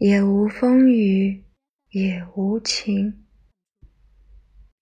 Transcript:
也无风雨也无晴。